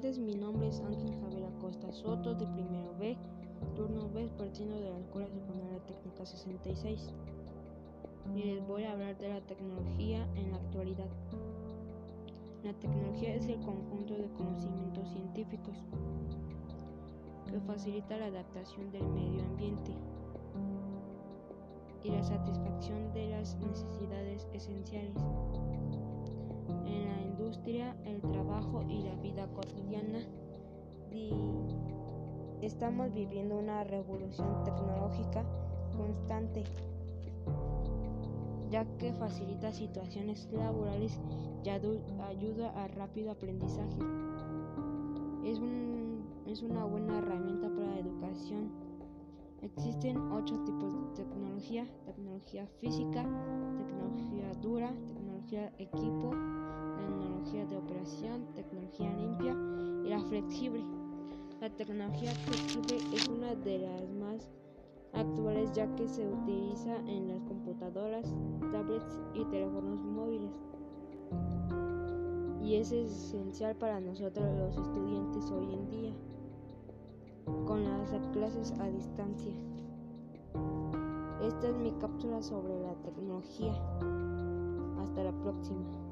tardes, mi nombre es Ángel Javier Acosta Soto, de primero B, turno B, partiendo de la Escuela Secundaria Técnica 66. Y les eh, voy a hablar de la tecnología en la actualidad. La tecnología es el conjunto de conocimientos científicos que facilita la adaptación del medio ambiente y la satisfacción de las necesidades esenciales. En la industria, el y la vida cotidiana. Estamos viviendo una revolución tecnológica constante, ya que facilita situaciones laborales y ayuda al rápido aprendizaje. Es, es una buena herramienta para la educación. Existen ocho tipos de tecnología, tecnología física, tecnología dura, tecnología equipo, de operación, tecnología limpia y la flexible. La tecnología flexible es una de las más actuales ya que se utiliza en las computadoras, tablets y teléfonos móviles. Y es esencial para nosotros los estudiantes hoy en día, con las clases a distancia. Esta es mi cápsula sobre la tecnología. Hasta la próxima.